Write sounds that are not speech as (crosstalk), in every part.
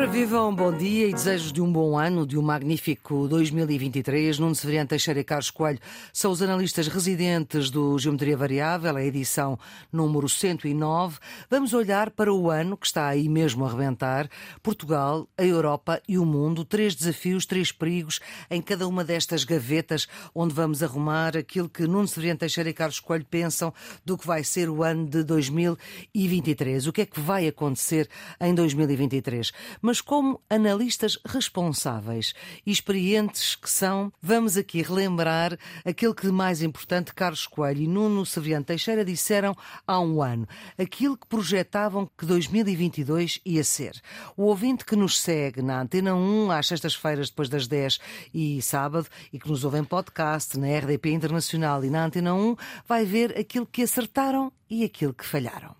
Ora, vivam, bom dia e desejos de um bom ano, de um magnífico 2023. Nuno Severiano Teixeira e Carlos Coelho são os analistas residentes do Geometria Variável, a edição número 109. Vamos olhar para o ano que está aí mesmo a rebentar. Portugal, a Europa e o mundo. Três desafios, três perigos em cada uma destas gavetas onde vamos arrumar aquilo que Nuno Severiano Teixeira e Carlos Coelho pensam do que vai ser o ano de 2023. O que é que vai acontecer em 2023? Mas como analistas responsáveis e experientes que são, vamos aqui relembrar aquilo que de mais importante Carlos Coelho e Nuno Severiano Teixeira disseram há um ano, aquilo que projetavam que 2022 ia ser. O ouvinte que nos segue na Antena 1 às sextas-feiras depois das 10 e sábado e que nos ouve em podcast na RDP Internacional e na Antena 1 vai ver aquilo que acertaram e aquilo que falharam.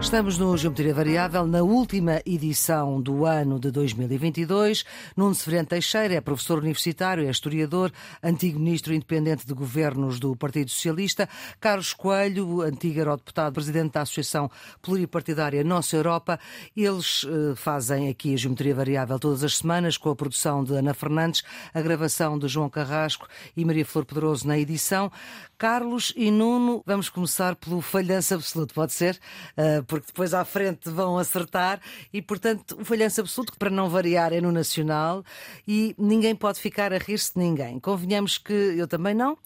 Estamos no Geometria Variável, na última edição do ano de 2022. Nuno Severino Teixeira é professor universitário, é historiador, antigo ministro independente de governos do Partido Socialista. Carlos Coelho, antigo eurodeputado, presidente da Associação Pluripartidária Nossa Europa. Eles eh, fazem aqui a Geometria Variável todas as semanas, com a produção de Ana Fernandes, a gravação de João Carrasco e Maria Flor Pedroso na edição. Carlos e Nuno, vamos começar pelo falhanço absoluto, pode ser? Uh, porque depois à frente vão acertar e, portanto, o falhanço absoluto, que para não variar é no Nacional e ninguém pode ficar a rir-se de ninguém. Convenhamos que eu também não,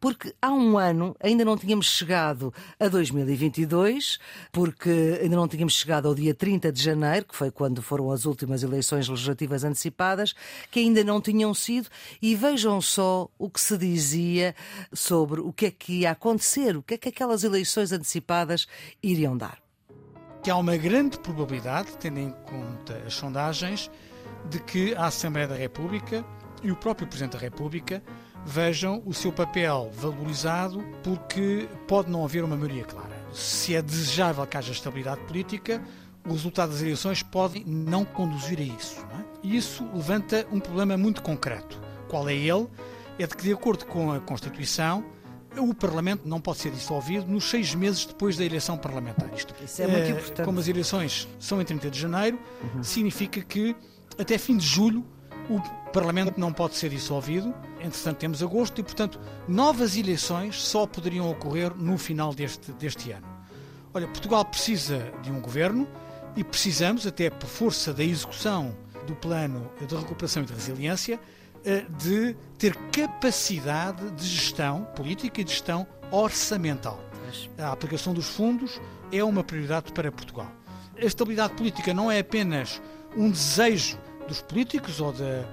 porque há um ano ainda não tínhamos chegado a 2022, porque ainda não tínhamos chegado ao dia 30 de janeiro, que foi quando foram as últimas eleições legislativas antecipadas, que ainda não tinham sido, e vejam só o que se dizia sobre o que é que ia acontecer, o que é que aquelas eleições antecipadas iriam dar. Que há uma grande probabilidade, tendo em conta as sondagens, de que a Assembleia da República e o próprio Presidente da República vejam o seu papel valorizado porque pode não haver uma maioria clara. Se é desejável que haja estabilidade política, o resultado das eleições pode não conduzir a isso. É? E isso levanta um problema muito concreto. Qual é ele? É de que, de acordo com a Constituição, o Parlamento não pode ser dissolvido nos seis meses depois da eleição parlamentar. Isto, Isso é muito eh, importante. Como as eleições são em 30 de janeiro, uhum. significa que até fim de julho o Parlamento não pode ser dissolvido. Entretanto, temos agosto e, portanto, novas eleições só poderiam ocorrer no final deste, deste ano. Olha, Portugal precisa de um governo e precisamos, até por força da execução do plano de recuperação e de resiliência, de ter capacidade de gestão política e de gestão orçamental. A aplicação dos fundos é uma prioridade para Portugal. A estabilidade política não é apenas um desejo dos políticos ou da,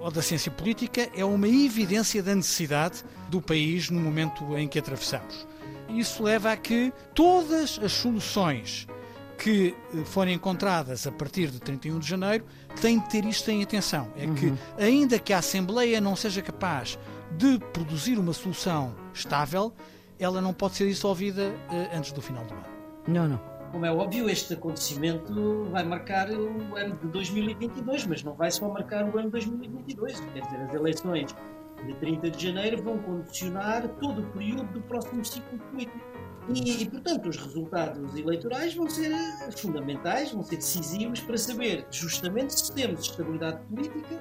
ou da ciência política, é uma evidência da necessidade do país no momento em que atravessamos. Isso leva a que todas as soluções que eh, forem encontradas a partir de 31 de janeiro têm de ter isto em atenção. É uhum. que, ainda que a Assembleia não seja capaz de produzir uma solução estável, ela não pode ser dissolvida uh, antes do final do ano. Não, não. Como é óbvio, este acontecimento vai marcar o ano de 2022, mas não vai só marcar o ano de 2022. Quer dizer, as eleições de 30 de janeiro vão condicionar todo o período do próximo ciclo político. E, portanto, os resultados eleitorais vão ser eh, fundamentais, vão ser decisivos para saber justamente se temos estabilidade política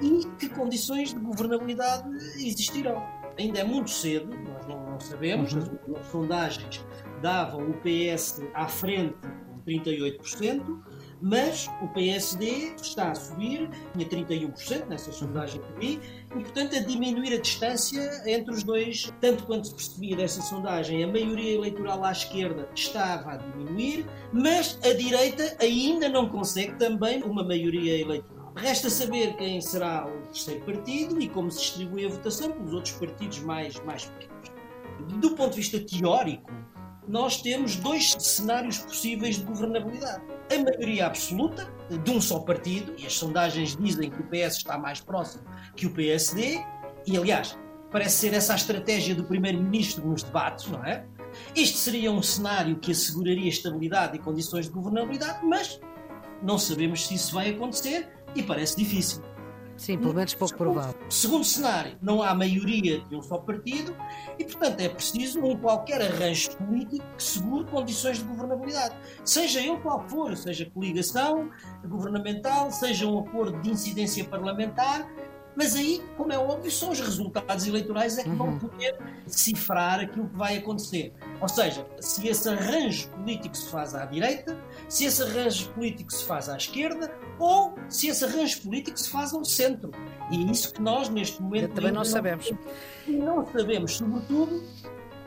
e que condições de governabilidade existirão. Ainda é muito cedo, nós não, não sabemos, uhum. as últimas sondagens davam o PS à frente com 38%, mas o PSD está a subir, tinha 31% nessa sondagem que vi, e portanto a diminuir a distância entre os dois, tanto quanto se percebia dessa sondagem, a maioria eleitoral à esquerda estava a diminuir, mas a direita ainda não consegue também uma maioria eleitoral. Resta saber quem será o terceiro partido e como se distribui a votação pelos outros partidos mais, mais pequenos. Do ponto de vista teórico, nós temos dois cenários possíveis de governabilidade. A maioria absoluta de um só partido, e as sondagens dizem que o PS está mais próximo que o PSD, e aliás, parece ser essa a estratégia do Primeiro-Ministro nos debates, não é? Este seria um cenário que asseguraria estabilidade e condições de governabilidade, mas não sabemos se isso vai acontecer e parece difícil. Sim, pelo menos pouco provável. Segundo cenário, não há maioria de um só partido e, portanto, é preciso um qualquer arranjo político que segure condições de governabilidade. Seja ele qual for, seja coligação governamental, seja um acordo de incidência parlamentar, mas aí, como é óbvio, são os resultados eleitorais é que vão uhum. poder cifrar aquilo que vai acontecer. Ou seja, se esse arranjo político se faz à direita, se esse arranjo político se faz à esquerda, ou se esse arranjo político se faz ao centro. E é isso que nós, neste momento. Também não sabemos. E não sabemos, sobretudo,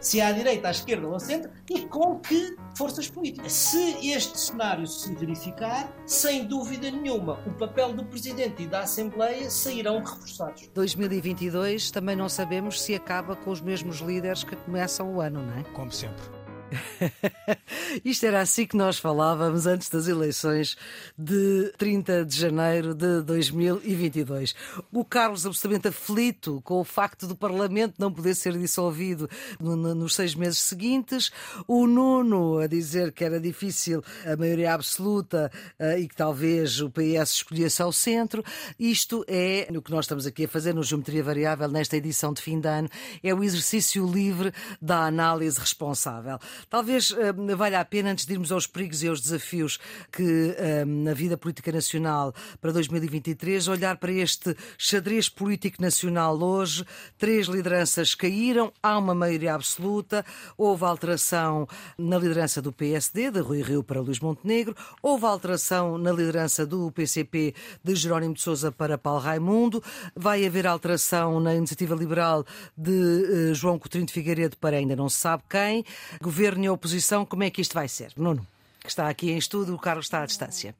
se é à direita, à esquerda ou ao centro, e com que forças políticas. Se este cenário se verificar, sem dúvida nenhuma, o papel do Presidente e da Assembleia sairão reforçados. 2022 também não sabemos se acaba com os mesmos líderes que começam o ano, não é? Como sempre. (laughs) Isto era assim que nós falávamos antes das eleições de 30 de janeiro de 2022. O Carlos absolutamente aflito com o facto do Parlamento não poder ser dissolvido nos seis meses seguintes. O Nuno a dizer que era difícil a maioria absoluta eh, e que talvez o PS escolhesse ao centro. Isto é o que nós estamos aqui a fazer no Geometria Variável nesta edição de fim de ano. É o exercício livre da análise responsável. Talvez uh, valha a pena, antes de irmos aos perigos e aos desafios que na vida política nacional para 2023, olhar para este xadrez político nacional hoje. Três lideranças caíram, há uma maioria absoluta, houve alteração na liderança do PSD, de Rui Rio para Luís Montenegro, houve alteração na liderança do PCP, de Jerónimo de Sousa para Paulo Raimundo, vai haver alteração na iniciativa liberal de uh, João Coutinho de Figueiredo para ainda não se sabe quem. Governo governo e oposição, como é que isto vai ser? Nuno, que está aqui em estudo, o Carlos está à distância.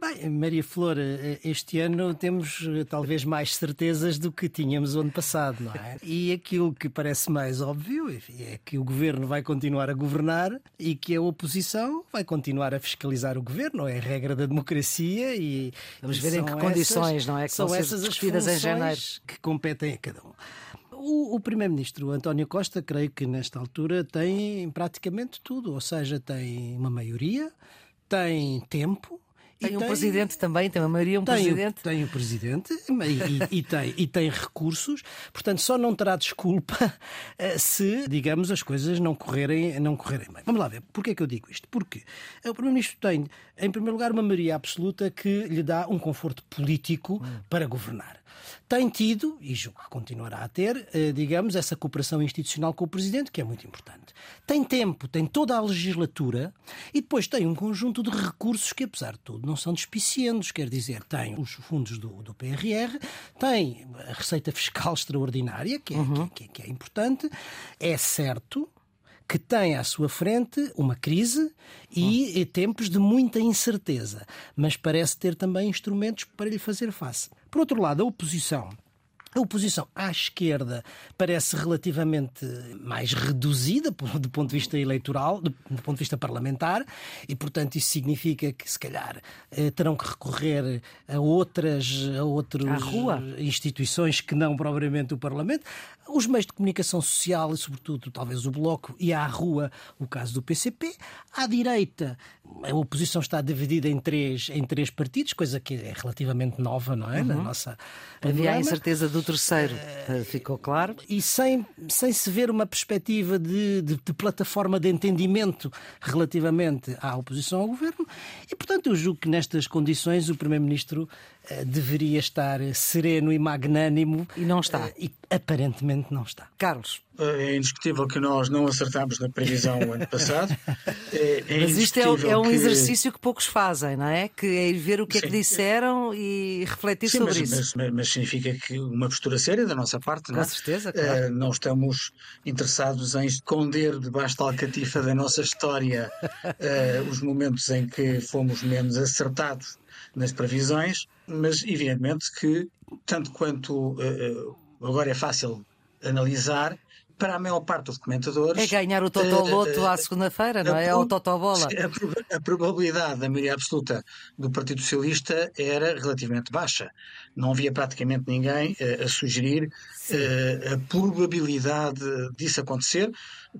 Bem, Maria Flor, este ano temos eh, talvez mais certezas do que tínhamos ano passado, não é? E aquilo que parece mais óbvio é que o governo vai continuar a governar e que a oposição vai continuar a fiscalizar o governo, é a regra da democracia e. Vamos ver em que condições, não é? Que são essas as funções em janeiro. que competem a cada um. O, o Primeiro-Ministro António Costa, creio que nesta altura tem praticamente tudo, ou seja, tem uma maioria, tem tempo, tem um tem, presidente também, tem uma maioria, um tem, presidente. Tem o presidente e, e, tem, e tem recursos, portanto só não terá desculpa (laughs) eh, se, digamos, as coisas não correrem, não correrem bem. Vamos lá ver, porquê é que eu digo isto? Porque o Primeiro-Ministro tem, em primeiro lugar, uma maioria absoluta que lhe dá um conforto político hum. para governar tem tido, e julgo que continuará a ter, eh, digamos, essa cooperação institucional com o Presidente, que é muito importante. Tem tempo, tem toda a legislatura e depois tem um conjunto de recursos que, apesar de tudo, não são despicientos. Quer dizer, tem os fundos do, do PRR, tem a receita fiscal extraordinária, que é, uhum. que, que é importante. É certo que tem à sua frente uma crise e hum. tempos de muita incerteza, mas parece ter também instrumentos para lhe fazer face. Por outro lado, a oposição a oposição à esquerda parece relativamente mais reduzida (laughs) do ponto de vista eleitoral, do, ponto de vista parlamentar, e portanto isso significa que se calhar eh, terão que recorrer a outras, a outras instituições que não propriamente o Parlamento os meios de comunicação social e, sobretudo, talvez o Bloco e à rua, o caso do PCP. À direita, a oposição está dividida em três, em três partidos, coisa que é relativamente nova, não é? Uhum. Na nossa Havia a incerteza do terceiro, uh, ficou claro. E sem, sem se ver uma perspectiva de, de, de, plataforma de entendimento relativamente à oposição ao governo. E, portanto, eu julgo que nestas condições o Primeiro-Ministro uh, deveria estar sereno e magnânimo. E não está. Uh, e aparentemente não está. Carlos. É indiscutível que nós não acertámos na previsão ano passado. É, é mas isto é, é um que... exercício que poucos fazem, não é? Que é ir ver o que Sim. é que disseram e refletir Sim, sobre mas, isso. Mas, mas, significa que uma postura séria da nossa parte, Com não é? certeza, claro. Uh, não estamos interessados em esconder debaixo da alcatifa da nossa história uh, os momentos em que fomos menos acertados nas previsões, mas evidentemente que, tanto quanto uh, agora é fácil analisar, para a maior parte dos comentadores. É ganhar o Totoloto uh, à segunda-feira, não é? É o Totobola. (laughs) A, a probabilidade da maioria absoluta do Partido Socialista era relativamente baixa. Não havia praticamente ninguém uh, a sugerir a probabilidade disso acontecer.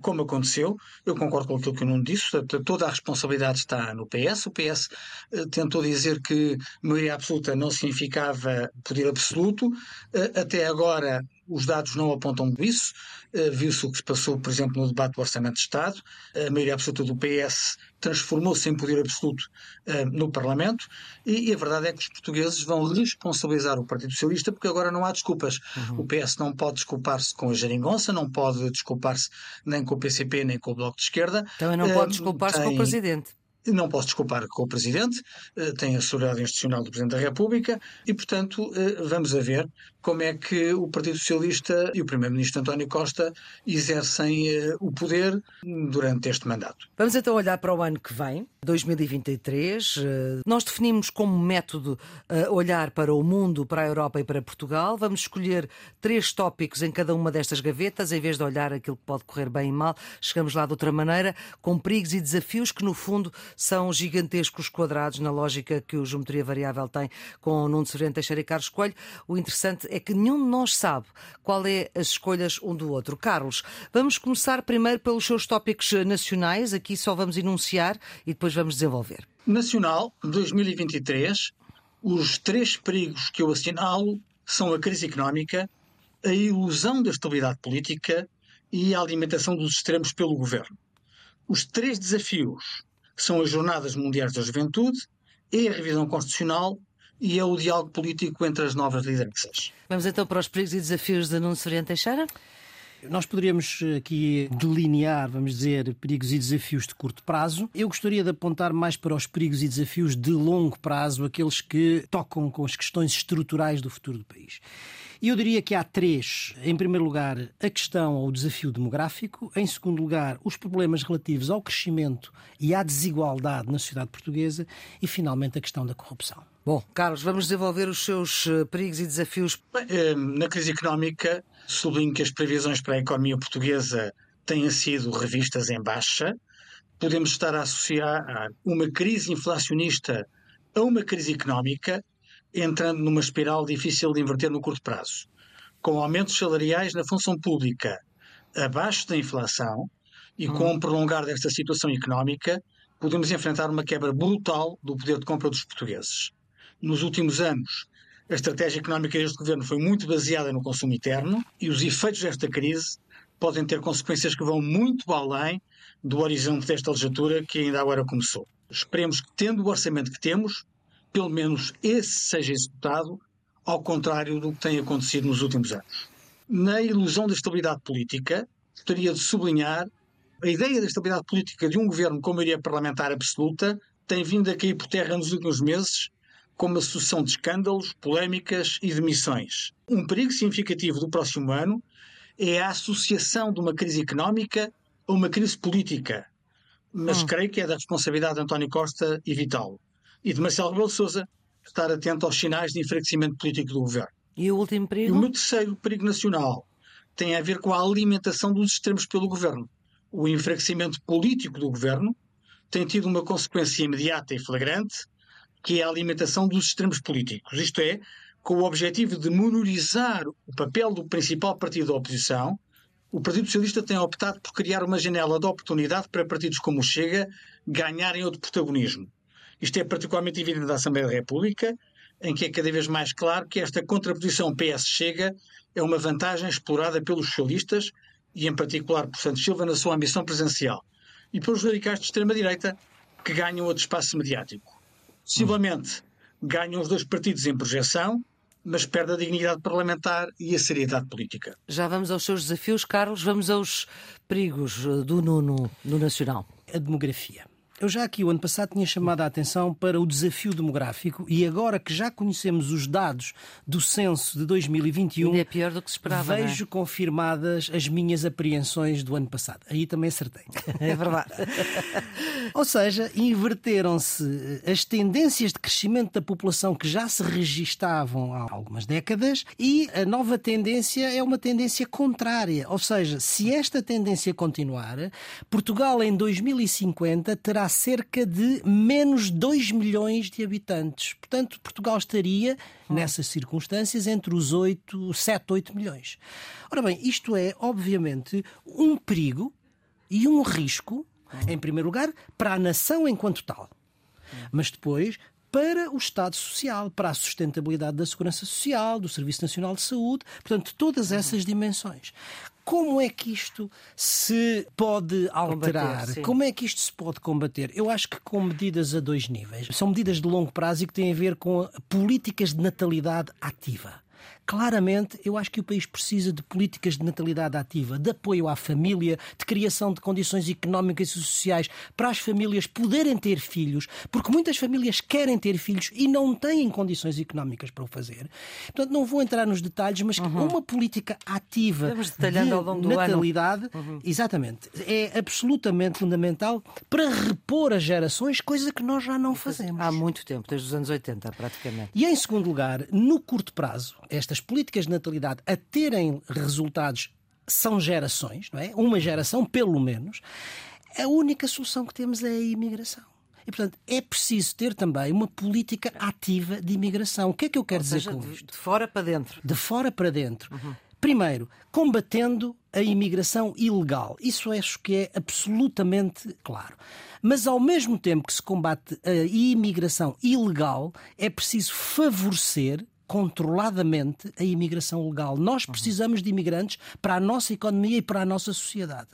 Como aconteceu. Eu concordo com aquilo que o Nuno disse, toda a responsabilidade está no PS. O PS eh, tentou dizer que maioria absoluta não significava poder absoluto. Eh, até agora os dados não apontam isso. Uh, Viu-se o que se passou, por exemplo, no debate do Orçamento de Estado. A maioria absoluta do PS transformou-se em poder absoluto uh, no Parlamento. E, e, a verdade é que os portugueses vão responsabilizar o Partido Socialista porque agora não há desculpas. Uhum. O PS não pode desculpar-se com a geringonça, não pode desculpar-se nem com o PCP, nem com o Bloco de Esquerda. Também não pode desculpar-se com o Presidente. Não posso desculpar com o Presidente, tem a segurança institucional do Presidente da República e, portanto, vamos a ver como é que o Partido Socialista e o Primeiro-Ministro António Costa exercem uh, o poder durante este mandato. Vamos então olhar para o ano que vem, 2023. Uh, nós definimos como método uh, olhar para o mundo, para a Europa e para Portugal. Vamos escolher três tópicos em cada uma destas gavetas, em vez de olhar aquilo que pode correr bem e mal, chegamos lá de outra maneira, com perigos e desafios que, no fundo, são gigantescos quadrados na lógica que o Geometria Variável tem com o Nuno Severino Teixeira e Carlos Coelho. O interessante é que nenhum de nós sabe qual é as escolhas um do outro. Carlos, vamos começar primeiro pelos seus tópicos nacionais, aqui só vamos enunciar e depois vamos desenvolver. Nacional, 2023, os três perigos que eu assinalo são a crise económica, a ilusão da estabilidade política e a alimentação dos extremos pelo governo. Os três desafios são as Jornadas Mundiais da Juventude, é a revisão constitucional e é o diálogo político entre as novas lideranças. Vamos então para os perigos e desafios de Nuno Soriano Teixeira? Nós poderíamos aqui delinear, vamos dizer, perigos e desafios de curto prazo. Eu gostaria de apontar mais para os perigos e desafios de longo prazo, aqueles que tocam com as questões estruturais do futuro do país. E eu diria que há três. Em primeiro lugar, a questão ou o desafio demográfico. Em segundo lugar, os problemas relativos ao crescimento e à desigualdade na sociedade portuguesa. E, finalmente, a questão da corrupção. Bom, Carlos, vamos desenvolver os seus eh, perigos e desafios. Eh, na crise económica, sublinho que as previsões para a economia portuguesa têm sido revistas em baixa. Podemos estar a associar uma crise inflacionista a uma crise económica, entrando numa espiral difícil de inverter no curto prazo. Com aumentos salariais na função pública abaixo da inflação e com o hum. prolongar desta situação económica, podemos enfrentar uma quebra brutal do poder de compra dos portugueses nos últimos anos, a estratégia económica deste governo foi muito baseada no consumo interno e os efeitos desta crise podem ter consequências que vão muito além do horizonte desta legislatura que ainda agora começou. Esperemos que, tendo o orçamento que temos, pelo menos esse seja executado, ao contrário do que tem acontecido nos últimos anos. Na ilusão da estabilidade política, gostaria de sublinhar a ideia da estabilidade política de um governo com maioria parlamentar absoluta tem vindo a cair por terra nos últimos meses como uma sucessão de escândalos, polémicas e demissões. Um perigo significativo do próximo ano é a associação de uma crise económica a uma crise política. Mas hum. creio que é da responsabilidade de António Costa evitá-lo. E de Marcelo Rebelo de Sousa estar atento aos sinais de enfraquecimento político do governo. E o último perigo? E o meu terceiro perigo nacional tem a ver com a alimentação dos extremos pelo governo. O enfraquecimento político do governo tem tido uma consequência imediata e flagrante que é a alimentação dos extremos políticos, isto é, com o objetivo de menorizar o papel do principal partido da oposição, o Partido Socialista tem optado por criar uma janela de oportunidade para partidos como o Chega ganharem outro protagonismo. Isto é particularmente evidente na Assembleia da República, em que é cada vez mais claro que esta contraposição PS-Chega é uma vantagem explorada pelos socialistas e, em particular, por Santos Silva, na sua ambição presidencial, e pelos radicais de extrema-direita, que ganham outro espaço mediático. Possivelmente ganham os dois partidos em projeção, mas perde a dignidade parlamentar e a seriedade política. Já vamos aos seus desafios, Carlos, vamos aos perigos do Nuno no Nacional. A demografia. Eu já aqui o ano passado tinha chamado a atenção para o desafio demográfico e agora que já conhecemos os dados do censo de 2021, é pior do que se esperava, é? vejo é? confirmadas as minhas apreensões do ano passado. Aí também acertei. É verdade. (laughs) Ou seja, inverteram-se as tendências de crescimento da população que já se registavam há algumas décadas e a nova tendência é uma tendência contrária. Ou seja, se esta tendência continuar, Portugal em 2050 terá cerca de menos 2 milhões de habitantes. Portanto, Portugal estaria, nessas circunstâncias, entre os 8, 7, 8 milhões. Ora bem, isto é, obviamente, um perigo e um risco, em primeiro lugar, para a nação enquanto tal, mas depois para o Estado Social, para a sustentabilidade da Segurança Social, do Serviço Nacional de Saúde, portanto, todas essas dimensões. Como é que isto se pode alterar? Combater. Como é que isto se pode combater? Eu acho que com medidas a dois níveis. São medidas de longo prazo e que têm a ver com políticas de natalidade ativa. Claramente, eu acho que o país precisa de políticas de natalidade ativa, de apoio à família, de criação de condições económicas e sociais para as famílias poderem ter filhos, porque muitas famílias querem ter filhos e não têm condições económicas para o fazer. Portanto, não vou entrar nos detalhes, mas uma política ativa de natalidade, exatamente, é absolutamente fundamental para repor as gerações, coisa que nós já não fazemos. Há muito tempo, desde os anos 80, praticamente. E em segundo lugar, no curto prazo, estas políticas de natalidade a terem resultados são gerações, não é? Uma geração, pelo menos. A única solução que temos é a imigração. E, portanto, é preciso ter também uma política ativa de imigração. O que é que eu quero dizer com de, isto? de fora para dentro. de fora para dentro. Primeiro, combatendo a imigração ilegal. Isso acho que é absolutamente claro. Mas ao mesmo tempo que se combate a imigração ilegal, é preciso favorecer controladamente a imigração legal. Nós precisamos de imigrantes para a nossa economia e para a nossa sociedade.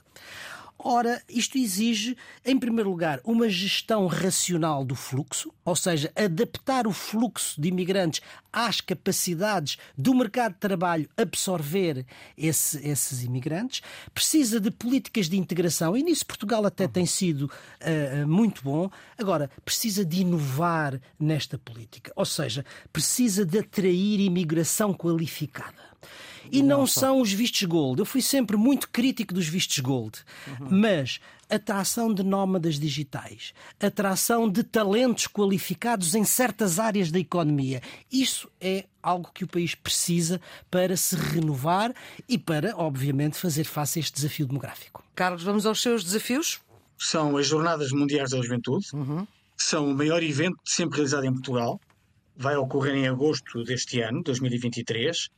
Ora, isto exige, em primeiro lugar, uma gestão racional do fluxo, ou seja, adaptar o fluxo de imigrantes às capacidades do mercado de trabalho absorver esse- esses imigrantes. Precisa de políticas de integração, e nisso Portugal até tem sido ah, muito bom. Agora, precisa de inovar nesta política, ou seja, precisa de atrair imigração qualificada. E não, são os vistos gold. Eu fui sempre muito crítico dos vistos gold. Mas atração de nómadas digitais, atração de talentos qualificados em certas áreas da economia. Isso é algo que o país precisa para se renovar e para, obviamente, fazer face a este desafio demográfico. Carlos, vamos aos seus desafios? São as Jornadas Mundiais da Juventude, são o maior evento sempre realizado em Portugal, vai ocorrer em agosto deste ano, 2023.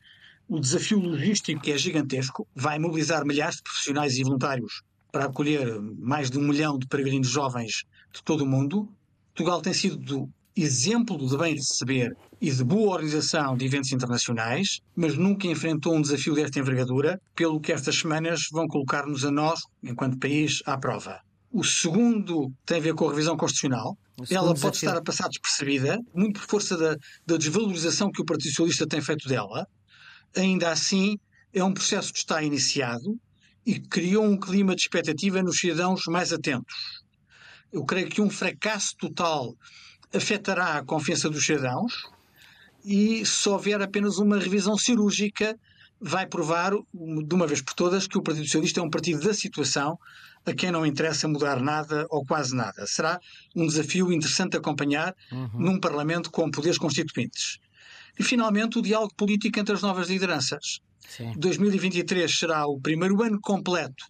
O desafio logístico é gigantesco, vai mobilizar milhares de profissionais e voluntários para acolher mais de um milhão de peregrinos jovens de todo o mundo. Portugal tem sido do exemplo de bem receber e de boa organização de eventos internacionais, mas nunca enfrentou um desafio desta envergadura, pelo que estas semanas vão colocar-nos a nós, enquanto país, à prova. O segundo tem a ver com a revisão constitucional. Ela pode estar a passar despercebida, muito por força da, da desvalorização que o Partido Socialista tem feito dela. Ainda assim, é um processo que está iniciado e que criou um clima de expectativa nos cidadãos mais atentos. Eu creio que um fracasso total afetará a confiança dos cidadãos e se houver apenas uma revisão cirúrgica vai provar de uma vez por todas que o Partido Socialista é um partido da situação a quem não interessa mudar nada ou quase nada. Será um desafio interessante acompanhar num Parlamento com poderes constituintes. E finalmente o diálogo político entre as novas lideranças. Sim. 2023 será o primeiro ano completo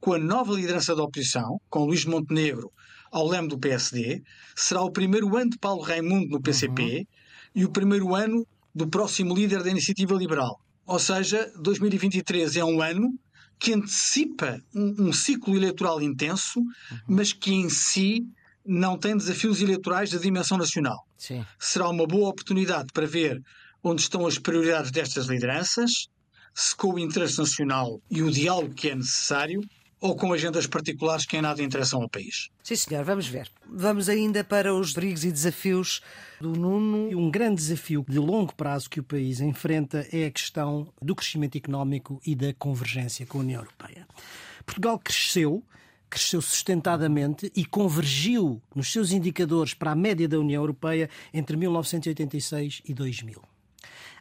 com a nova liderança da oposição, com Luís Montenegro ao leme do PSD. Será o primeiro ano de Paulo Raimundo no PCP e o primeiro ano do próximo líder da Iniciativa Liberal. Ou seja, 2023 é um ano que antecipa um, um ciclo eleitoral intenso, mas que em si não tem desafios eleitorais da dimensão nacional Sim. será uma boa oportunidade para ver onde estão as prioridades destas lideranças, se com o interesse nacional e o diálogo que é necessário, ou com agendas particulares que em nada interessam ao país. Sim, senhor, vamos ver. Vamos ainda para os perigos e desafios do Nuno. Um grande desafio de longo prazo que o país enfrenta é a questão do crescimento económico e da convergência com a União Europeia. Portugal cresceu, cresceu sustentadamente e convergiu nos seus indicadores para a média da União Europeia entre 1986 e 2000.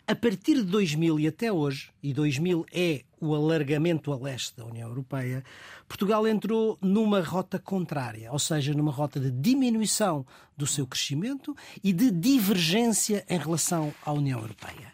A partir de 2000 e até hoje, e 2000 é o alargamento a leste da União Europeia, Portugal entrou numa rota contrária, ou seja, numa rota de diminuição do seu crescimento e de divergência em relação à União Europeia.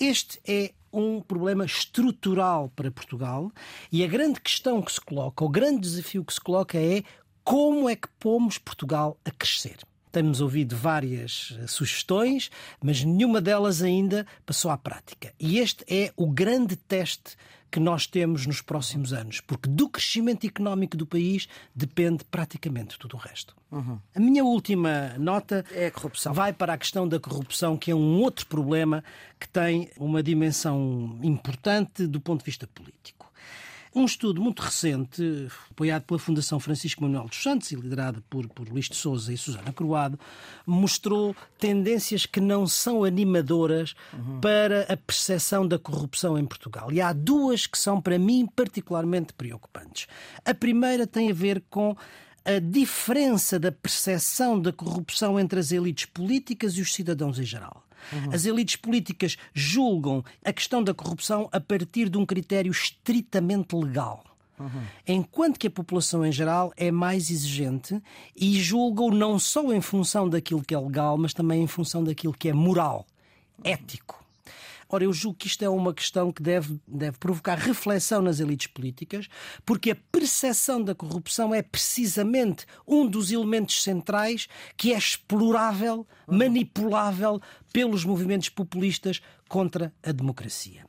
Este é um problema estrutural para Portugal e a grande questão que se coloca, o grande desafio que se coloca é como é que pomos Portugal a crescer. Temos ouvido várias eh, sugestões, mas nenhuma delas ainda passou à prática. E este é o grande teste que nós temos nos próximos anos, porque do crescimento económico do país depende praticamente tudo o resto. Uhum. A minha última nota é a corrupção. vai para a questão da corrupção, que é um outro problema que tem uma dimensão importante do ponto de vista político. Um estudo muito recente, apoiado pela Fundação Francisco Manuel dos Santos e liderado por, por Luís de Souza e Susana Croado, mostrou tendências que não são animadoras uhum. para a percepção da corrupção em Portugal. E há duas que são, para mim, particularmente preocupantes. A primeira tem a ver com a diferença da percepção da corrupção entre as elites políticas e os cidadãos em geral. Uhum. As elites políticas julgam a questão da corrupção a partir de um critério estritamente legal. Uhum. Enquanto que a população em geral é mais exigente e julgam não só em função daquilo que é legal, mas também em função daquilo que é moral, ético. Ora, eu julgo que isto é uma questão que deve, deve provocar reflexão nas elites políticas, porque a percepção da corrupção é precisamente um dos elementos centrais que é explorável, manipulável pelos movimentos populistas contra a democracia.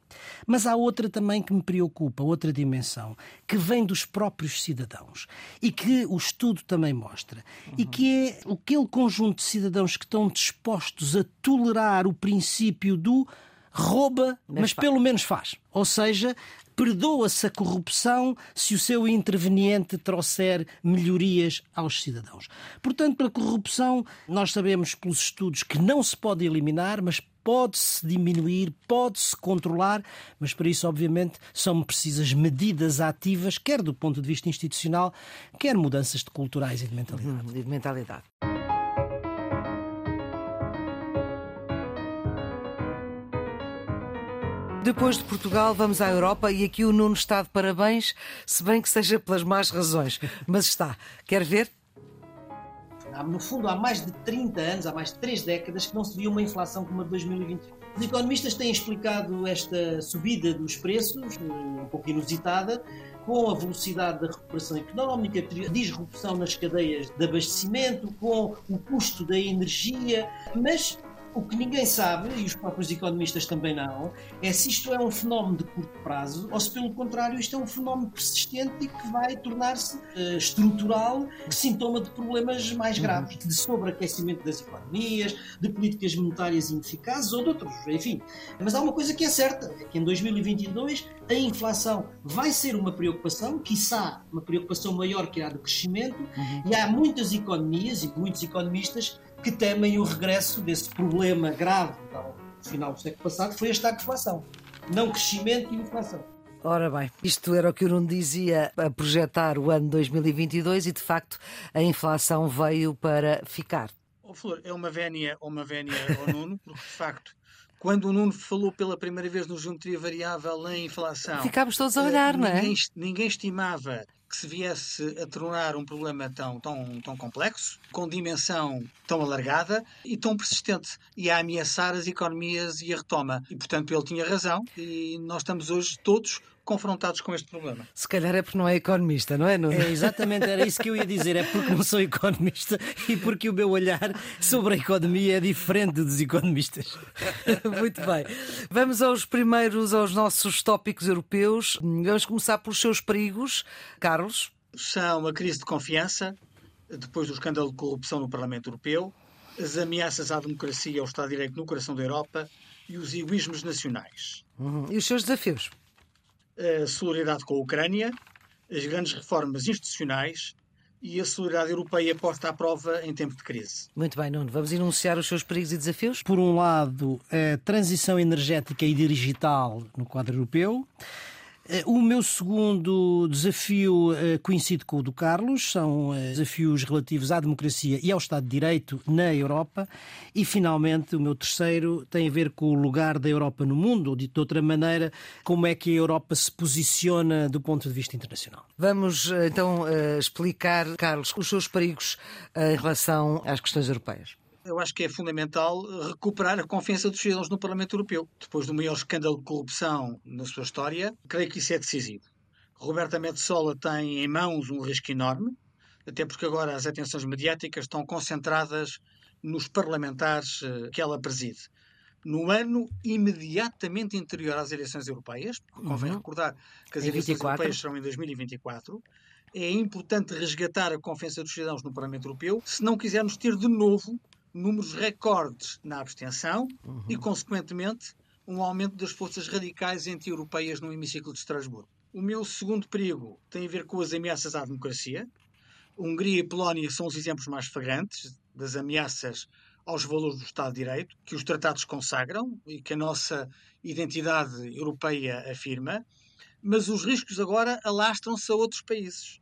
Mas há outra também que me preocupa, outra dimensão, que vem dos próprios cidadãos e que o estudo também mostra, uhum. e que é aquele conjunto de cidadãos que estão dispostos a tolerar o princípio do rouba, mas, mas pelo menos faz. Ou seja, perdoa-se a corrupção se o seu interveniente trouxer melhorias aos cidadãos. Portanto, para a corrupção, nós sabemos pelos estudos que não se pode eliminar, mas pode-se diminuir, pode-se controlar, mas para isso, obviamente, são precisas medidas ativas, quer do ponto de vista institucional, quer mudanças de culturais e de mentalidade. Hum, de mentalidade. Depois de Portugal, vamos à Europa e aqui o Nuno está de parabéns, se bem que seja pelas más razões. Mas está. Quer ver? No fundo, há mais de 30 anos, há mais de 3 décadas, que não se via uma inflação como a de 2021. Os economistas têm explicado esta subida dos preços, um pouco inusitada, com a velocidade da recuperação económica, a disrupção nas cadeias de abastecimento, com o custo da energia, mas o que ninguém sabe, e os próprios economistas também não, é se isto é um fenómeno de curto prazo ou se, pelo contrário, isto é um fenómeno persistente e que vai tornar-se uh, estrutural, sintoma de problemas mais uhum. graves, de sobreaquecimento das economias, de políticas monetárias ineficazes ou de outros, enfim. Mas há uma coisa que é certa, é que em 2022 a inflação vai ser uma preocupação, quiçá uma preocupação maior que a do crescimento, uhum. e há muitas economias e muitos economistas que temem o regresso desse problema grave do final do século passado, que foi a estagflação. Não crescimento e inflação. Ora bem, isto era o que o Nuno dizia a projetar o ano 2022 e, de facto, a inflação veio para ficar. Oh, Flor, é uma vénia ou uma vénia ao Nuno, porque, de facto, quando o Nuno falou pela primeira vez no geometria variável em inflação... Ficámos todos a olhar, ninguém, não é? Ninguém estimava que se viesse a tornar um problema tão, tão, tão complexo, com dimensão tão alargada e tão persistente, e a ameaçar as economias e a retoma. E, portanto, ele tinha razão, e nós estamos hoje todos confrontados com este problema. Se calhar é porque não é economista, não é, Nuno? É, exatamente, era isso que eu ia dizer. É porque não sou economista e porque o meu olhar sobre a economia é diferente dos economistas. (laughs) Muito bem. Vamos aos primeiros, aos nossos tópicos europeus. Vamos começar pelos seus perigos. Carlos? São a crise de confiança, depois do escândalo de corrupção no Parlamento Europeu, as ameaças à democracia e ao Estado de Direito no coração da Europa e os egoísmos nacionais. Uhum. E os seus desafios? A solidariedade com a Ucrânia, as grandes reformas institucionais e a solidariedade europeia posta à prova em tempo de crise. Muito bem, Nuno. Vamos enunciar os seus perigos e desafios? Por um lado, a transição energética e digital no quadro europeu. Eh, o meu segundo desafio eh, coincide com o do Carlos, são eh, desafios relativos à democracia e ao Estado de Direito na Europa. E, finalmente, o meu terceiro tem a ver com o lugar da Europa no mundo, ou dito de outra maneira, como é que a Europa se posiciona do ponto de vista internacional. Vamos então explicar, Carlos, os seus perigos em relação às questões europeias eu acho que é fundamental recuperar a confiança dos cidadãos no Parlamento Europeu. Depois do maior escândalo de corrupção na sua história, creio que isso é decisivo. Roberta Metsola tem em mãos um risco enorme, até porque agora as atenções mediáticas estão concentradas nos parlamentares eh, que ela preside. no ano imediatamente anterior às eleições europeias, porque convém Uhum. recordar que as Em eleições 24. europeias serão em 2024, é importante resgatar a confiança dos cidadãos no Parlamento Europeu se não quisermos ter de novo números recordes na abstenção e, consequentemente, um aumento das forças radicais anti-europeias no hemiciclo de Estrasburgo. O meu segundo perigo tem a ver com as ameaças à democracia. Hungria e Polónia são os exemplos mais flagrantes das ameaças aos valores do Estado de Direito, que os tratados consagram e que a nossa identidade europeia afirma, mas os riscos agora alastram-se a outros países.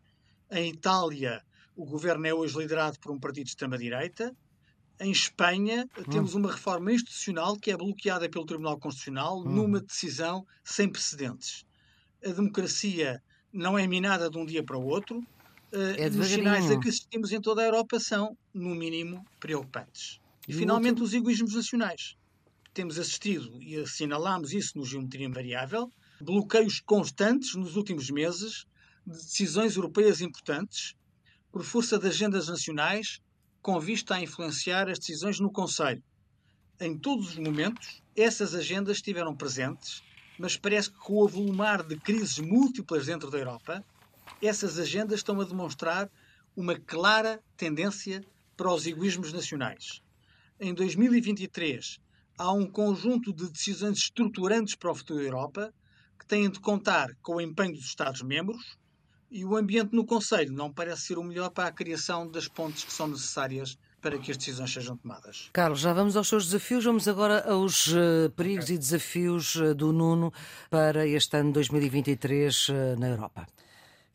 Em Itália, o governo é hoje liderado por um partido de extrema-direita. Em Espanha, temos uma reforma institucional que é bloqueada pelo Tribunal Constitucional numa decisão sem precedentes. A democracia não é minada de um dia para o outro. É Uh, os sinais a que assistimos em toda a Europa são, no mínimo, preocupantes. E, finalmente, os egoísmos nacionais. Temos assistido, e assinalámos isso no Geometria Variável, bloqueios constantes nos últimos meses de decisões europeias importantes por força de agendas nacionais com vista a influenciar as decisões no Conselho. Em todos os momentos, essas agendas estiveram presentes, mas parece que com o avolumar de crises múltiplas dentro da Europa, essas agendas estão a demonstrar uma clara tendência para os egoísmos nacionais. Em 2023, há um conjunto de decisões estruturantes para o futuro da Europa que têm de contar com o empenho dos Estados-membros e o ambiente no Conselho não parece ser o melhor para a criação das pontes que são necessárias para que as decisões sejam tomadas. Carlos, já vamos aos seus desafios. Vamos agora aos eh, perigos e desafios eh, do Nuno para este ano 2023 eh, na Europa.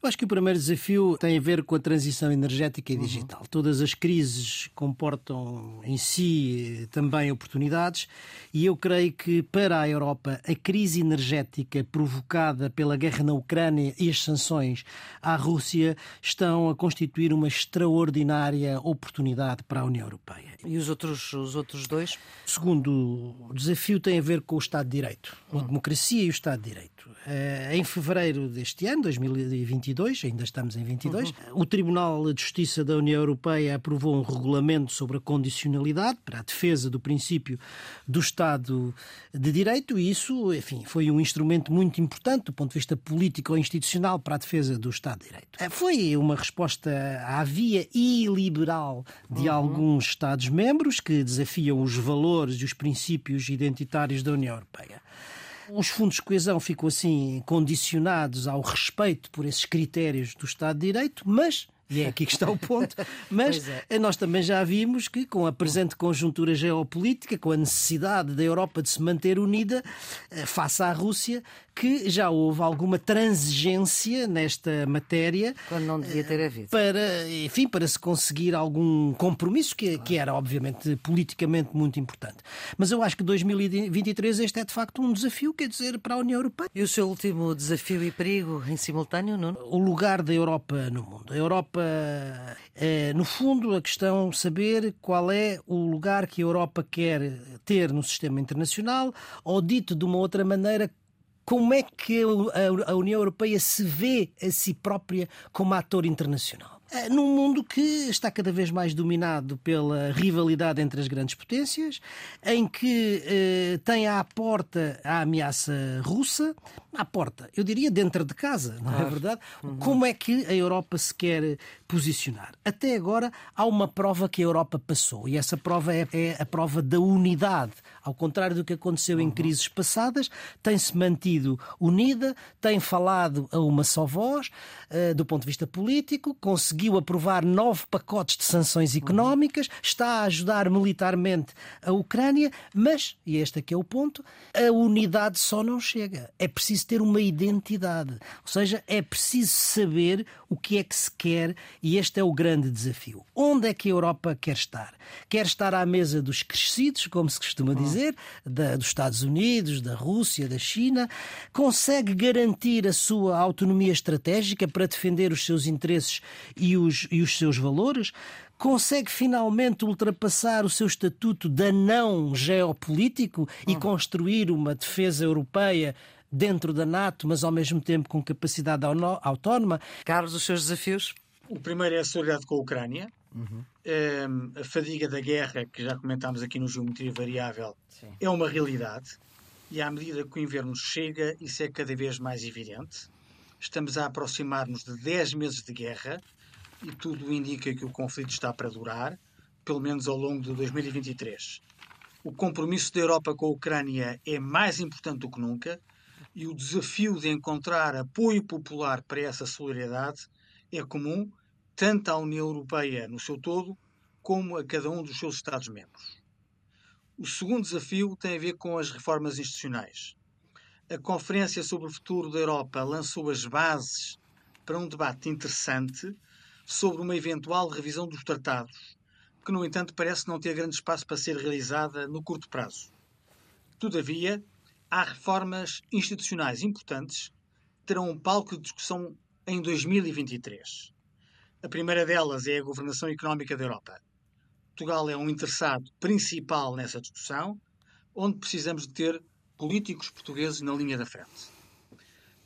Eu acho que o primeiro desafio tem a ver com a transição energética e digital. Todas as crises comportam em si eh, também oportunidades e eu creio que para a Europa a crise energética provocada pela guerra na Ucrânia e as sanções à Rússia estão a constituir uma extraordinária oportunidade para a União Europeia. E os outros, os outros dois? O segundo desafio tem a ver com o Estado de Direito, a democracia e o Estado de Direito. Eh, Em fevereiro deste ano, 2022, ainda estamos em 22, o Tribunal de Justiça da União Europeia aprovou um regulamento sobre a condicionalidade para a defesa do princípio do Estado de Direito e isso, enfim, foi um instrumento muito importante do ponto de vista político ou institucional para a defesa do Estado de Direito. Eh, Foi uma resposta à via iliberal de alguns Estados-membros que desafiam os valores e os princípios identitários da União Europeia. Os fundos de coesão ficam assim condicionados ao respeito por esses critérios do Estado de Direito, mas. E é aqui que está o ponto. (laughs) Mas Pois eh, nós também já vimos que, com a presente conjuntura geopolítica, com a necessidade da Europa de se manter unida eh, face à Rússia, que já houve alguma transigência nesta matéria Quando não devia ter havido. para, enfim, para se conseguir algum compromisso que, que era, obviamente, politicamente muito importante. Mas eu acho que 2023 este é de facto um desafio, quer dizer, para a União Europeia. E o seu último desafio e perigo em simultâneo, Nuno? O lugar da Europa no mundo. A Europa é, no fundo, a questão saber qual é o lugar que a Europa quer ter no sistema internacional, ou dito de uma outra maneira, como é que a União Europeia se vê a si própria como ator internacional. Eh, Num mundo que está cada vez mais dominado pela rivalidade entre as grandes potências, em que eh, tem à porta a ameaça russa, à porta, eu diria dentro de casa, não é verdade? Como é que a Europa se quer posicionar? Até agora há uma prova que a Europa passou, e essa prova é, é a prova da unidade. Ao contrário do que aconteceu em crises passadas, tem-se mantido unida, tem falado a uma só voz, eh, do ponto de vista político, conseguiu aprovar nove pacotes de sanções económicas, está a ajudar militarmente a Ucrânia, mas, e este aqui é o ponto, a unidade só não chega. É preciso ter uma identidade. Ou seja, é preciso saber o que é que se quer e este é o grande desafio. Onde é que a Europa quer estar? Quer estar à mesa dos crescidos, como se costuma dizer, da- dos Estados Unidos, da Rússia, da China? Consegue garantir a sua autonomia estratégica para defender os seus interesses e os, e os seus valores? Consegue finalmente ultrapassar o seu estatuto de não geopolítico e construir uma defesa europeia dentro da NATO, mas ao mesmo tempo com capacidade autónoma? Carlos, os seus desafios? O primeiro é a solidariedade com a Ucrânia. Uhum. Um, a fadiga da guerra, que já comentámos aqui no Geometria Variável, Sim. é uma realidade. E à medida que o inverno chega, isso é cada vez mais evidente. Estamos a aproximar-nos de 10 meses de guerra e tudo indica que o conflito está para durar, pelo menos ao longo de 2023. O compromisso da Europa com a Ucrânia é mais importante do que nunca e o desafio de encontrar apoio popular para essa solidariedade é comum tanto à União Europeia no seu todo como a cada um dos seus Estados-membros. O segundo desafio tem a ver com as reformas institucionais. A Conferência sobre o Futuro da Europa lançou as bases para um debate interessante sobre uma eventual revisão dos tratados, que, no entanto, parece não ter grande espaço para ser realizada no curto prazo. Todavia, há reformas institucionais importantes que terão um palco de discussão em 2023. A primeira delas é a governação económica da Europa. Portugal é um interessado principal nessa discussão, onde precisamos de ter políticos portugueses na linha da frente.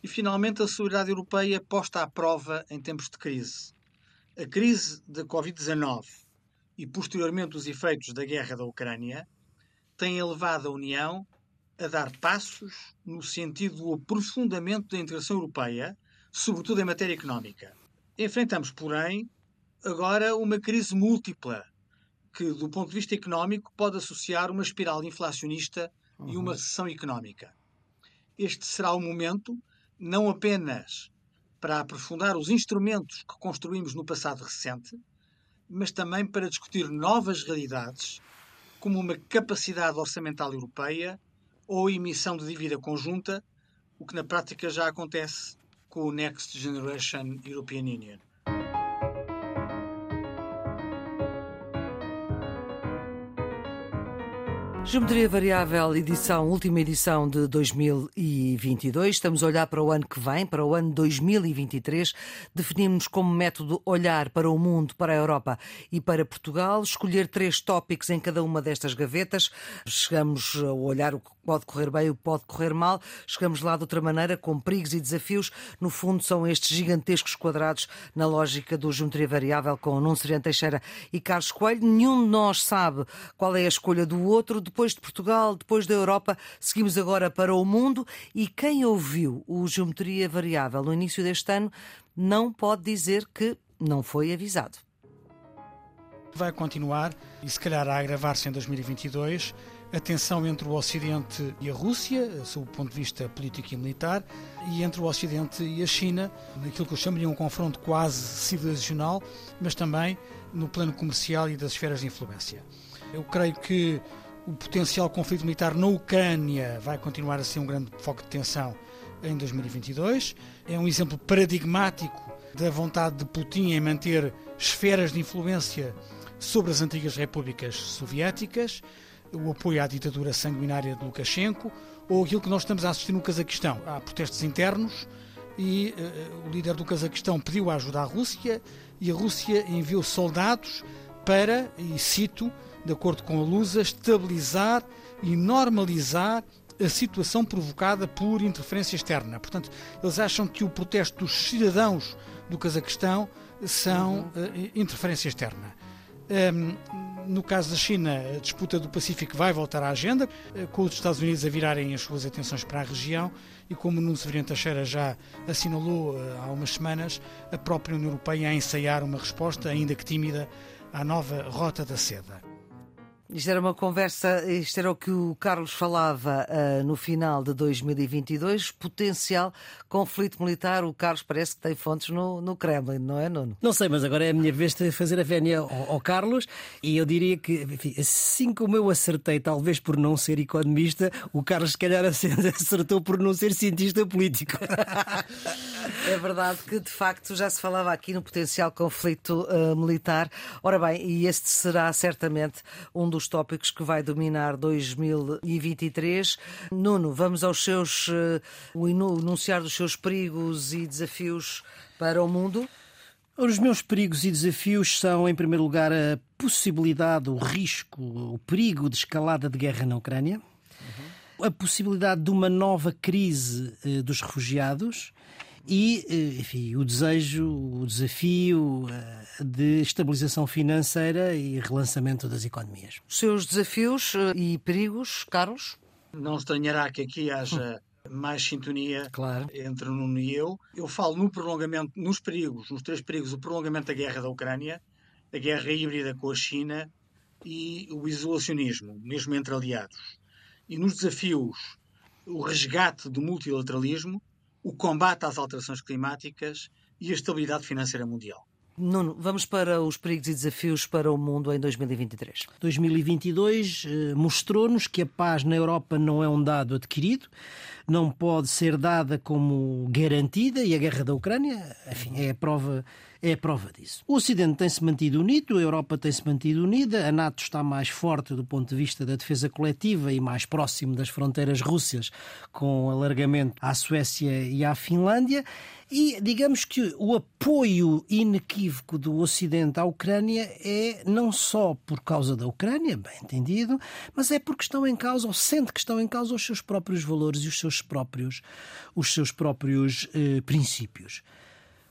E, finalmente, a solidariedade europeia posta à prova em tempos de crise. A crise da Covid-19 e, posteriormente, os efeitos da guerra da Ucrânia têm elevado a União a dar passos no sentido do aprofundamento da integração europeia, sobretudo em matéria económica. Enfrentamos, porém, agora uma crise múltipla que, do ponto de vista económico, pode associar uma espiral inflacionista uhum. e uma recessão económica. Este será o momento, não apenas para aprofundar os instrumentos que construímos no passado recente, mas também para discutir novas realidades, como uma capacidade orçamental europeia ou emissão de dívida conjunta, o que na prática já acontece com o Next Generation European Union. Geometria Variável, edição, última edição de 2022. Estamos a olhar para o ano que vem, para o ano 2023. Definimos como método olhar para o mundo, para a Europa e para Portugal, escolher três tópicos em cada uma destas gavetas. Chegamos a olhar o que pode correr bem o que pode correr mal. Chegamos lá de outra maneira, com perigos e desafios. No fundo, são estes gigantescos quadrados na lógica do Geometria Variável com Nuno Serena Teixeira e Carlos Coelho. Nenhum de nós sabe qual é a escolha do outro depois de Portugal, depois da Europa, seguimos agora para o mundo e quem ouviu o Geometria Variável no início deste ano não pode dizer que não foi avisado. Vai continuar e se calhar a agravar-se em 2022 a tensão entre o Ocidente e a Rússia, sob o ponto de vista político e militar, e entre o Ocidente e a China, naquilo que eu chamaria um confronto quase civilizacional, mas também no plano comercial e das esferas de influência. Eu creio que o potencial conflito militar na Ucrânia vai continuar a ser um grande foco de tensão em 2022. É um exemplo paradigmático da vontade de Putin em manter esferas de influência sobre as antigas repúblicas soviéticas, o apoio à ditadura sanguinária de Lukashenko, ou aquilo que nós estamos a assistir no Cazaquistão. Há protestos internos e uh, o líder do Cazaquistão pediu ajuda à Rússia e a Rússia enviou soldados para, e cito, de acordo com a Lusa, estabilizar e normalizar a situação provocada por interferência externa. Portanto, eles acham que o protesto dos cidadãos do Cazaquistão são uh, interferência externa. Um, no caso da China, a disputa do Pacífico vai voltar à agenda, eh, com os Estados Unidos a virarem as suas atenções para a região e, como Nuno Severino Teixeira já assinalou uh, há umas semanas, a própria União Europeia a ensaiar uma resposta, ainda que tímida, à nova Rota da Seda. Isto era uma conversa, isto era o que o Carlos falava uh, no final de 2022, potencial conflito militar. O Carlos parece que tem fontes no, no Kremlin, não é, Nuno? Não sei, mas agora é a minha vez de fazer a vénia ao, ao Carlos e eu diria que, enfim, assim como eu acertei, talvez por não ser economista, o Carlos, se calhar, (laughs) acertou por não ser cientista político. (laughs) é verdade que, de facto, já se falava aqui no potencial conflito uh, militar. Ora bem, e este será certamente um dos tópicos que vai dominar 2023. Nuno, vamos aos seus eh, o enunciar dos seus perigos e desafios para o mundo. Os meus perigos e desafios são, em primeiro lugar, a possibilidade, o risco, o perigo de escalada de guerra na Ucrânia, uhum. a possibilidade de uma nova crise eh, dos refugiados e, eh, enfim, o desejo, o desafio eh, de estabilização financeira e relançamento das economias. Os seus desafios eh, e perigos, Carlos? Não estranhará que aqui haja mais sintonia claro. entre o Nuno e eu. Eu falo no prolongamento, nos perigos, nos três perigos, o prolongamento da guerra da Ucrânia, a guerra híbrida com a China e o isolacionismo, mesmo entre aliados. E nos desafios, o resgate do multilateralismo, o combate às alterações climáticas e a estabilidade financeira mundial. Nuno, vamos para os perigos e desafios para o mundo em 2023. 2022 eh, mostrou-nos que a paz na Europa não é um dado adquirido, não pode ser dada como garantida e a guerra da Ucrânia, enfim, é a prova é a prova disso. O Ocidente tem-se mantido unido, a Europa tem-se mantido unida, a NATO está mais forte do ponto de vista da defesa coletiva e mais próximo das fronteiras russas, com alargamento à Suécia e à Finlândia. E digamos que o apoio inequívoco do Ocidente à Ucrânia é não só por causa da Ucrânia, bem entendido, mas é porque estão em causa, ou sente que estão em causa os seus próprios valores e os seus próprios, os seus próprios eh, princípios.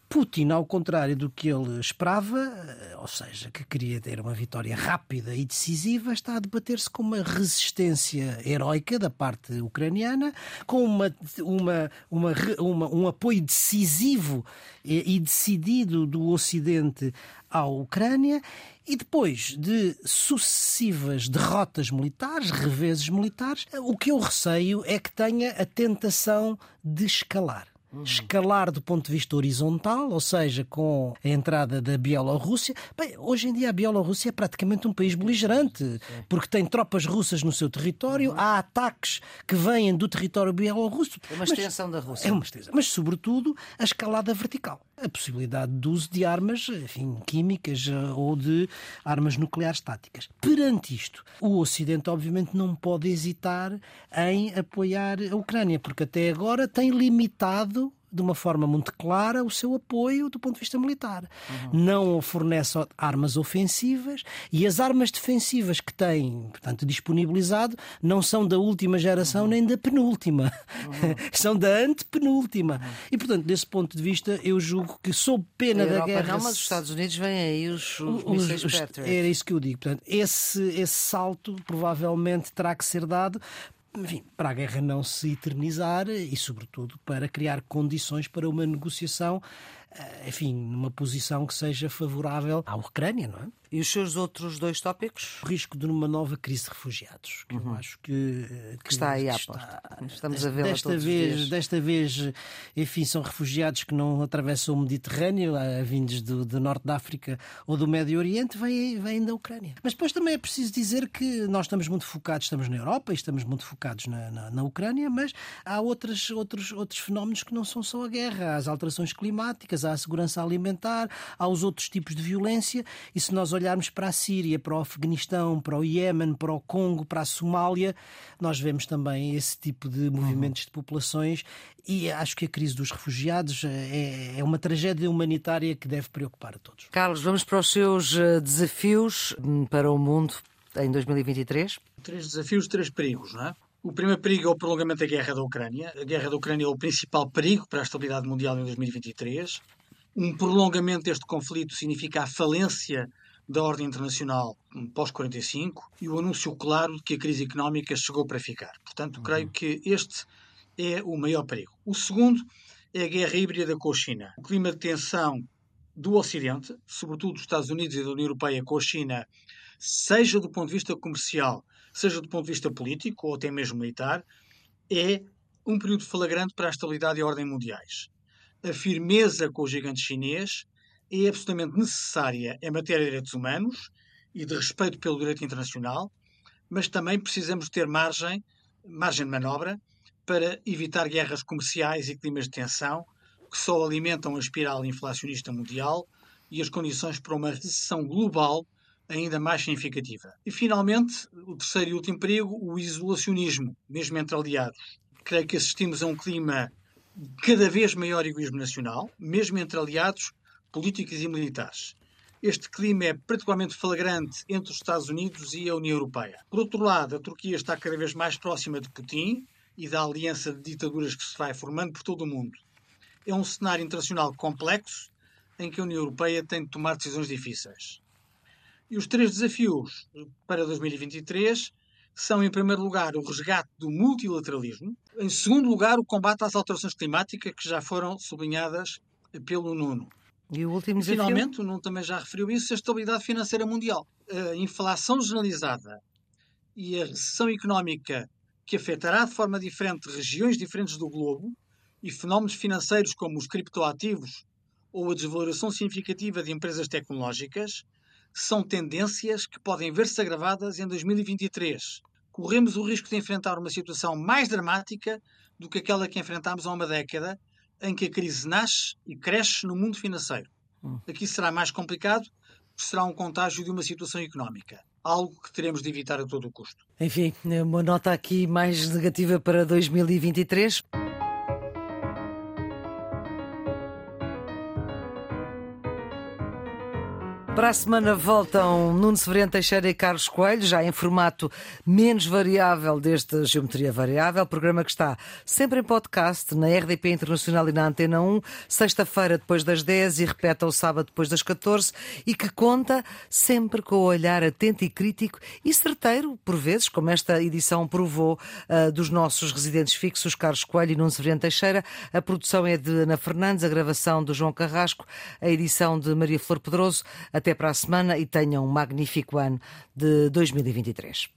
Putin, ao contrário do que ele esperava, eh, ou seja, que queria ter uma vitória rápida e decisiva, está a debater-se com uma resistência heroica da parte ucraniana, com uma, uma, uma, uma um apoio decisivo e decidido do Ocidente à Ucrânia e depois de sucessivas derrotas militares, reveses militares, o que eu receio é que tenha a tentação de escalar escalar do ponto de vista horizontal, ou seja, com a entrada da Bielorrússia. Bem, hoje em dia a Bielorrússia é praticamente um país beligerante, porque tem tropas russas no seu território, há ataques que vêm do território bielorrusso. É uma extensão da Rússia. É uma extensão, mas sobretudo a escalada vertical. A possibilidade de uso de armas enfim, químicas eh, ou de armas nucleares táticas. Perante isto, o Ocidente obviamente não pode hesitar em apoiar a Ucrânia, porque até agora tem limitado de uma forma muito clara o seu apoio do ponto de vista militar. Uhum. Não fornece armas ofensivas e as armas defensivas que tem, portanto, disponibilizado não são da última geração uhum. nem da penúltima. Uhum. (laughs) são da antepenúltima. Uhum. E, portanto, desse ponto de vista, eu julgo que, sob pena da guerra. Não, mas os Estados Unidos vêm aí os, os, os, os Era isso que eu digo. Portanto, esse, esse salto provavelmente terá que ser dado enfim, para a guerra não se eternizar e, sobretudo, para criar condições para uma negociação, enfim, numa posição que seja favorável à Ucrânia, não é? E os seus outros dois tópicos? O risco de uma nova crise de refugiados, que uhum. eu acho que, que, que está aí à está, Estamos a ver desta vez, Desta vez, enfim, são refugiados que não atravessam o Mediterrâneo, vindos do, do Norte da África ou do Médio Oriente, vêm, vêm da Ucrânia. Mas depois também é preciso dizer que nós estamos muito focados, estamos na Europa e estamos muito focados na, na, na Ucrânia, mas há outros, outros, outros fenómenos que não são só a guerra. Há as alterações climáticas, há a segurança alimentar, há os outros tipos de violência, e se nós olharmos para a Síria, para o Afeganistão, para o Iémen, para o Congo, para a Somália, nós vemos também esse tipo de movimentos uhum. de populações e acho que a crise dos refugiados é, é uma tragédia humanitária que deve preocupar a todos. Carlos, vamos para os seus eh, desafios hum, para o mundo em 2023? Três desafios, três perigos, não é? O primeiro perigo é o prolongamento da guerra da Ucrânia. A guerra da Ucrânia é o principal perigo para a estabilidade mundial em 2023. Um prolongamento deste conflito significa a falência da ordem internacional pós-45 e o anúncio claro de que a crise económica chegou para ficar. Portanto, creio uhum. que este é o maior perigo. O segundo é a guerra híbrida com a China. O clima de tensão do Ocidente, sobretudo dos Estados Unidos e da União Europeia com a China, seja do ponto de vista comercial, seja do ponto de vista político ou até mesmo militar, é um período flagrante para a estabilidade e a ordem mundiais. A firmeza com o gigante chinês é absolutamente necessária em matéria de direitos humanos e de respeito pelo direito internacional, mas também precisamos ter margem, margem de manobra para evitar guerras comerciais e climas de tensão que só alimentam a espiral inflacionista mundial e as condições para uma recessão global ainda mais significativa. E, finalmente, o terceiro e último perigo, o isolacionismo, mesmo entre aliados. Creio que assistimos a um clima de cada vez maior egoísmo nacional, mesmo entre aliados políticos e militares. Este clima é particularmente flagrante entre os Estados Unidos e a União Europeia. Por outro lado, a Turquia está cada vez mais próxima de Putin e da aliança de ditaduras que se vai formando por todo o mundo. é um cenário internacional complexo em que a União Europeia tem de tomar decisões difíceis. E os três desafios para 2023 são, em primeiro lugar, o resgate do multilateralismo, em segundo lugar, o combate às alterações climáticas, que já foram sublinhadas pelo Nuno. E o último desafio? Finalmente, o Nuno também já referiu isso, a estabilidade financeira mundial. A inflação generalizada e a recessão económica que afetará de forma diferente regiões diferentes do globo e fenómenos financeiros como os criptoativos ou a desvalorização significativa de empresas tecnológicas são tendências que podem ver-se agravadas em 2023. Corremos o risco de enfrentar uma situação mais dramática do que aquela que enfrentámos há uma década, em que a crise nasce e cresce no mundo financeiro. Hum. Aqui será mais complicado, porque será um contágio de uma situação económica algo que teremos de evitar a todo o custo. Enfim, uma nota aqui mais negativa para 2023. Para a semana voltam Nuno Severino Teixeira e Carlos Coelho, já em formato menos variável deste Geometria Variável, programa que está sempre em podcast, na RDP Internacional e na Antena 1, sexta-feira depois das 10 e repete ao sábado depois das 14, e que conta sempre com o olhar atento e crítico e certeiro, por vezes, como esta edição provou, uh, dos nossos residentes fixos, Carlos Coelho e Nuno Severino Teixeira. A produção é de Ana Fernandes, a gravação do João Carrasco, a edição de Maria Flor Pedroso. Até para a semana e tenham um magnífico ano de 2023.